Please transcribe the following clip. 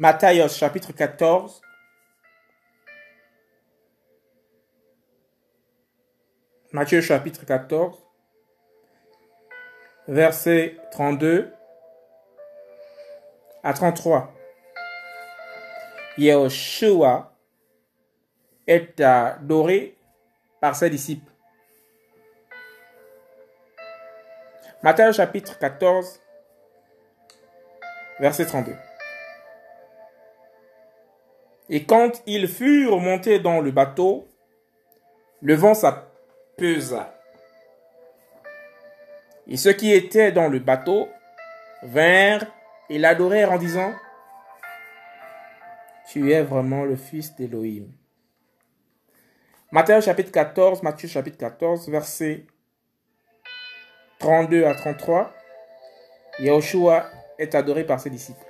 Matthieu chapitre 14. Matthieu chapitre 14, verset 32 à 33. Yeshua est adoré par ses disciples. Matthieu chapitre 14, verset 32. Et quand ils furent montés dans le bateau, le vent s'apesa. Et ceux qui étaient dans le bateau vinrent et l'adorèrent en disant, Tu es vraiment le Fils d'Élohim. Matthieu chapitre 14, Matthieu chapitre 14, verset 32 à 33. Yahushua est adoré par ses disciples.